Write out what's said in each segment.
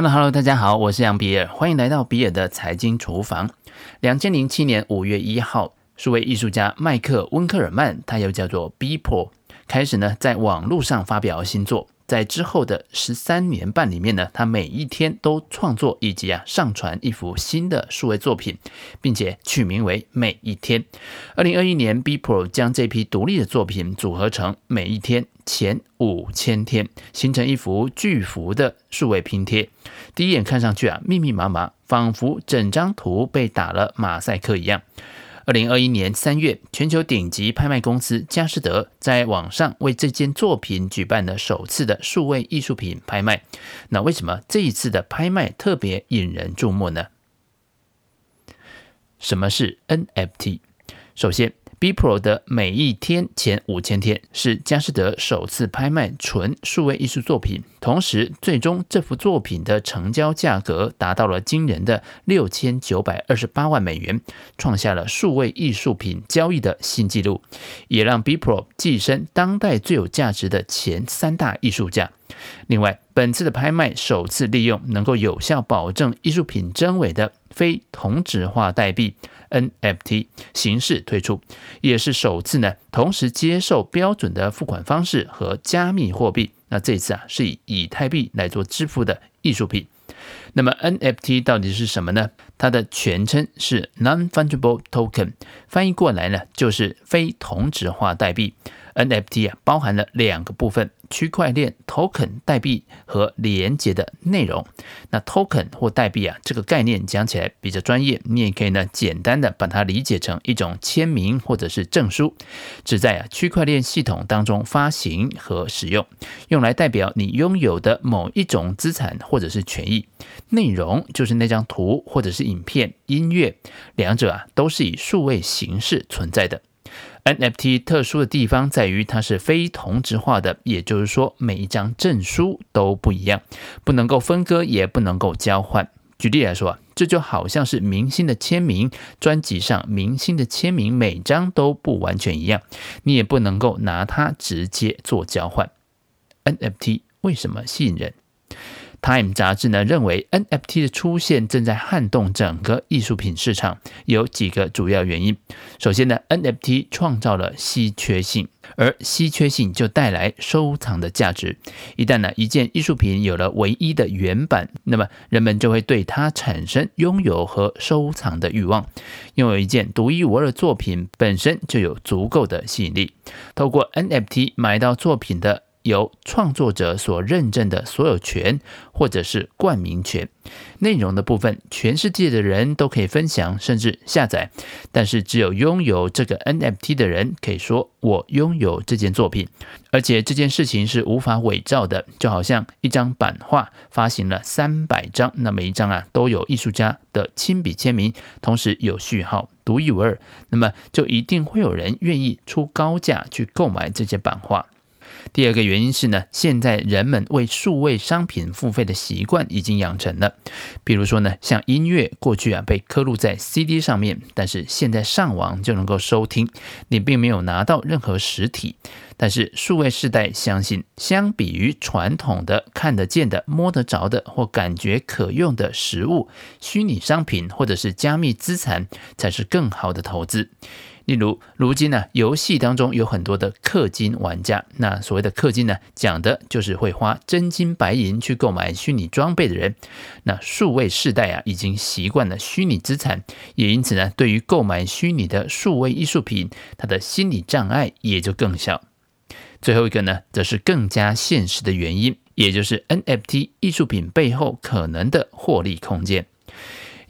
Hello Hello，大家好，我是杨比尔，欢迎来到比尔的财经厨房。两千零七年五月一号，数位艺术家麦克温克尔曼，他又叫做 b p o 开始呢在网络上发表新作。在之后的十三年半里面呢，他每一天都创作以及啊上传一幅新的数位作品，并且取名为“每一天”。二零二一年，B Pro 将这批独立的作品组合成“每一天前五千天”，形成一幅巨幅的数位拼贴。第一眼看上去啊，密密麻麻，仿佛整张图被打了马赛克一样。二零二一年三月，全球顶级拍卖公司佳士得在网上为这件作品举办了首次的数位艺术品拍卖。那为什么这一次的拍卖特别引人注目呢？什么是 NFT？首先 B Pro 的每一天前五千天是佳士得首次拍卖纯数位艺术作品，同时最终这幅作品的成交价格达到了惊人的六千九百二十八万美元，创下了数位艺术品交易的新纪录，也让 B Pro 跻身当代最有价值的前三大艺术家。另外，本次的拍卖首次利用能够有效保证艺术品真伪的非同质化代币 NFT 形式推出，也是首次呢同时接受标准的付款方式和加密货币。那这次啊是以以太币来做支付的艺术品。那么 NFT 到底是什么呢？它的全称是 Non-Fungible Token，翻译过来呢就是非同质化代币。NFT 啊包含了两个部分。区块链 token 代币和连接的内容，那 token 或代币啊，这个概念讲起来比较专业，你也可以呢简单的把它理解成一种签名或者是证书，只在啊区块链系统当中发行和使用，用来代表你拥有的某一种资产或者是权益。内容就是那张图或者是影片、音乐，两者啊都是以数位形式存在的。NFT 特殊的地方在于它是非同质化的，也就是说每一张证书都不一样，不能够分割，也不能够交换。举例来说，这就好像是明星的签名，专辑上明星的签名每张都不完全一样，你也不能够拿它直接做交换。NFT 为什么吸引人？Time 杂志呢认为，NFT 的出现正在撼动整个艺术品市场，有几个主要原因。首先呢，NFT 创造了稀缺性，而稀缺性就带来收藏的价值。一旦呢一件艺术品有了唯一的原版，那么人们就会对它产生拥有和收藏的欲望。拥有一件独一无二的作品本身就有足够的吸引力。透过 NFT 买到作品的。由创作者所认证的所有权，或者是冠名权，内容的部分，全世界的人都可以分享，甚至下载。但是，只有拥有这个 NFT 的人可以说：“我拥有这件作品。”而且，这件事情是无法伪造的，就好像一张版画发行了三百张，那每一张啊都有艺术家的亲笔签名，同时有序号，独一无二。那么，就一定会有人愿意出高价去购买这些版画。第二个原因是呢，现在人们为数位商品付费的习惯已经养成了。比如说呢，像音乐，过去啊被刻录在 CD 上面，但是现在上网就能够收听，你并没有拿到任何实体。但是数位世代相信，相比于传统的看得见的、摸得着的或感觉可用的实物，虚拟商品或者是加密资产才是更好的投资。例如，如今呢，游戏当中有很多的氪金玩家。那所谓的氪金呢，讲的就是会花真金白银去购买虚拟装备的人。那数位世代啊，已经习惯了虚拟资产，也因此呢，对于购买虚拟的数位艺术品，他的心理障碍也就更小。最后一个呢，则是更加现实的原因，也就是 NFT 艺术品背后可能的获利空间。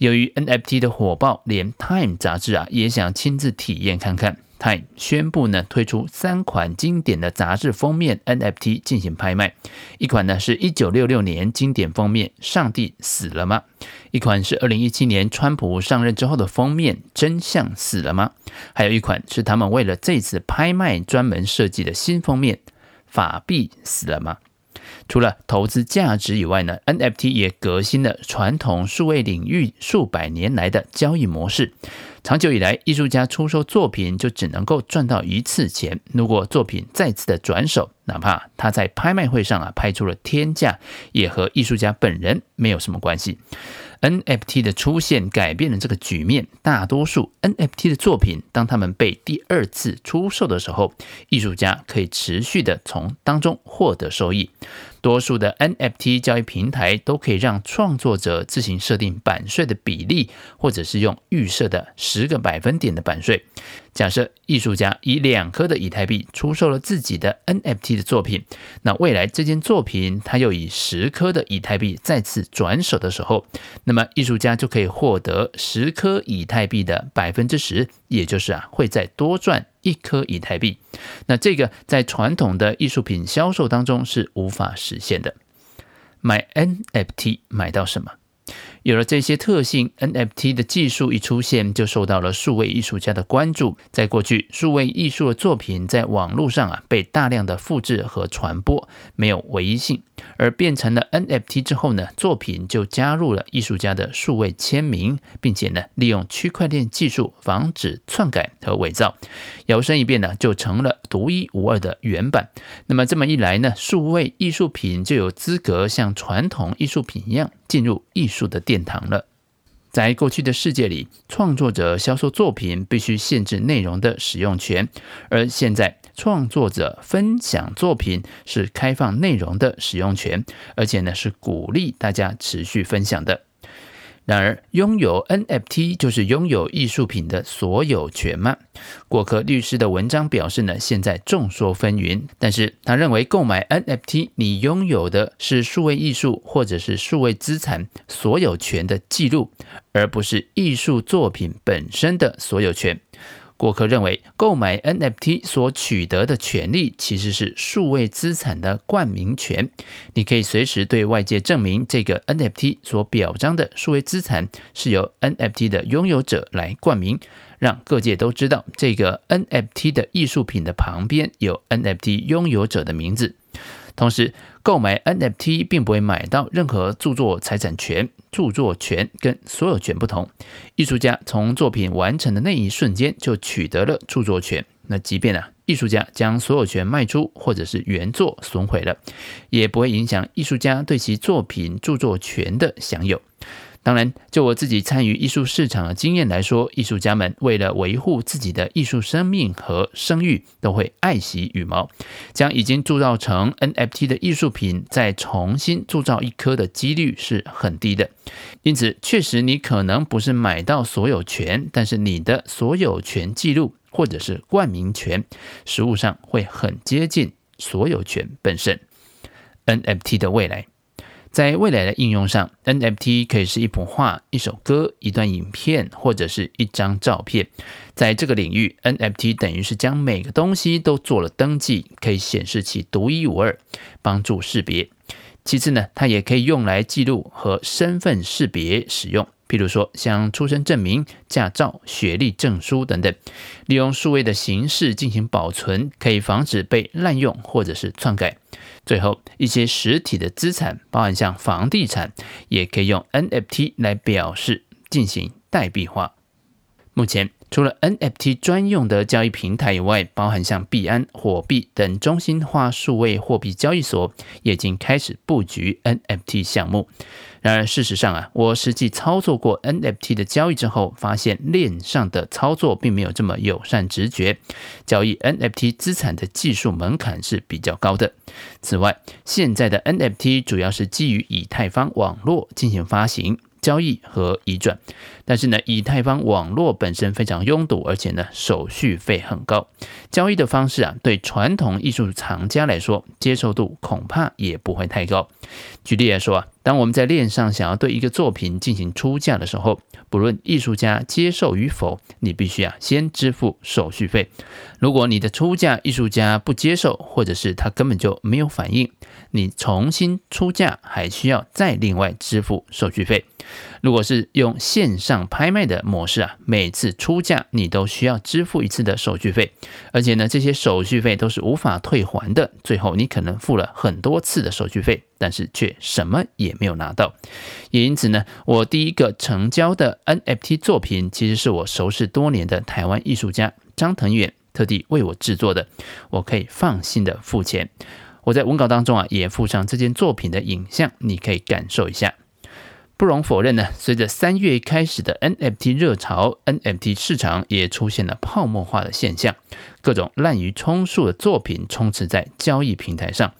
由于 NFT 的火爆，连 Time 杂志啊也想亲自体验看看。Time 宣布呢，推出三款经典的杂志封面 NFT 进行拍卖，一款呢是一九六六年经典封面《上帝死了吗》，一款是二零一七年川普上任之后的封面《真相死了吗》，还有一款是他们为了这次拍卖专门设计的新封面《法币死了吗》。除了投资价值以外呢，NFT 也革新了传统数位领域数百年来的交易模式。长久以来，艺术家出售作品就只能够赚到一次钱。如果作品再次的转手，哪怕他在拍卖会上啊拍出了天价，也和艺术家本人没有什么关系。NFT 的出现改变了这个局面。大多数 NFT 的作品，当他们被第二次出售的时候，艺术家可以持续的从当中获得收益。多数的 NFT 交易平台都可以让创作者自行设定版税的比例，或者是用预设的十个百分点的版税。假设艺术家以两颗的以太币出售了自己的 NFT 的作品，那未来这件作品他又以十颗的以太币再次转手的时候，那么艺术家就可以获得十颗以太币的百分之十，也就是啊会再多赚一颗以太币。那这个在传统的艺术品销售当中是无法实现的。买 NFT 买到什么？有了这些特性，NFT 的技术一出现，就受到了数位艺术家的关注。在过去，数位艺术的作品在网络上啊被大量的复制和传播，没有唯一性。而变成了 NFT 之后呢，作品就加入了艺术家的数位签名，并且呢，利用区块链技术防止篡改和伪造，摇身一变呢，就成了独一无二的原版。那么这么一来呢，数位艺术品就有资格像传统艺术品一样进入艺术的殿堂了。在过去的世界里，创作者销售作品必须限制内容的使用权，而现在创作者分享作品是开放内容的使用权，而且呢是鼓励大家持续分享的。然而，拥有 NFT 就是拥有艺术品的所有权吗？果壳律师的文章表示呢，现在众说纷纭。但是他认为，购买 NFT，你拥有的是数位艺术或者是数位资产所有权的记录，而不是艺术作品本身的所有权。过客认为，购买 NFT 所取得的权利其实是数位资产的冠名权。你可以随时对外界证明，这个 NFT 所表彰的数位资产是由 NFT 的拥有者来冠名，让各界都知道这个 NFT 的艺术品的旁边有 NFT 拥有者的名字。同时，购买 NFT 并不会买到任何著作财产权。著作权跟所有权不同，艺术家从作品完成的那一瞬间就取得了著作权。那即便啊，艺术家将所有权卖出，或者是原作损毁了，也不会影响艺术家对其作品著作权的享有。当然，就我自己参与艺术市场的经验来说，艺术家们为了维护自己的艺术生命和声誉，都会爱惜羽毛，将已经铸造成 NFT 的艺术品再重新铸造一颗的几率是很低的。因此，确实你可能不是买到所有权，但是你的所有权记录或者是冠名权，实物上会很接近所有权本身。NFT 的未来。在未来的应用上，NFT 可以是一幅画、一首歌、一段影片，或者是一张照片。在这个领域，NFT 等于是将每个东西都做了登记，可以显示其独一无二，帮助识别。其次呢，它也可以用来记录和身份识别使用。譬如说，像出生证明、驾照、学历证书等等，利用数位的形式进行保存，可以防止被滥用或者是篡改。最后，一些实体的资产，包含像房地产，也可以用 NFT 来表示，进行代币化。目前，除了 NFT 专用的交易平台以外，包含像币安、火币等中心化数位货币交易所，也已经开始布局 NFT 项目。然而，事实上啊，我实际操作过 NFT 的交易之后，发现链上的操作并没有这么友善直觉，交易 NFT 资产的技术门槛是比较高的。此外，现在的 NFT 主要是基于以太坊网络进行发行。交易和移转，但是呢，以太坊网络本身非常拥堵，而且呢，手续费很高。交易的方式啊，对传统艺术藏家来说，接受度恐怕也不会太高。举例来说啊，当我们在链上想要对一个作品进行出价的时候，不论艺术家接受与否，你必须啊先支付手续费。如果你的出价艺术家不接受，或者是他根本就没有反应，你重新出价还需要再另外支付手续费。如果是用线上拍卖的模式啊，每次出价你都需要支付一次的手续费，而且呢，这些手续费都是无法退还的。最后你可能付了很多次的手续费，但是却什么也没有拿到。也因此呢，我第一个成交的 NFT 作品，其实是我熟识多年的台湾艺术家张腾远特地为我制作的，我可以放心的付钱。我在文稿当中啊，也附上这件作品的影像，你可以感受一下。不容否认呢，随着三月开始的 NFT 热潮，NFT 市场也出现了泡沫化的现象，各种滥竽充数的作品充斥在交易平台上。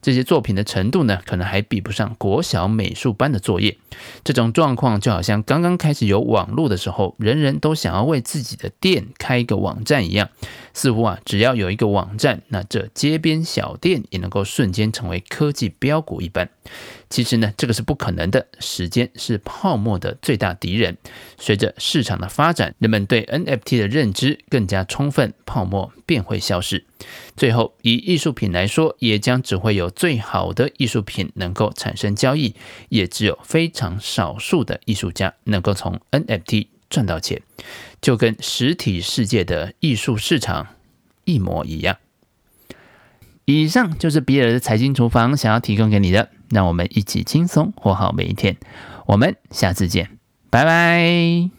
这些作品的程度呢，可能还比不上国小美术班的作业。这种状况就好像刚刚开始有网络的时候，人人都想要为自己的店开一个网站一样。似乎啊，只要有一个网站，那这街边小店也能够瞬间成为科技标股一般。其实呢，这个是不可能的。时间是泡沫的最大敌人。随着市场的发展，人们对 NFT 的认知更加充分，泡沫便会消失。最后，以艺术品来说，也将只会有最好的艺术品能够产生交易，也只有非常少数的艺术家能够从 NFT 赚到钱，就跟实体世界的艺术市场一模一样。以上就是比尔的财经厨房想要提供给你的，让我们一起轻松活好每一天。我们下次见，拜拜。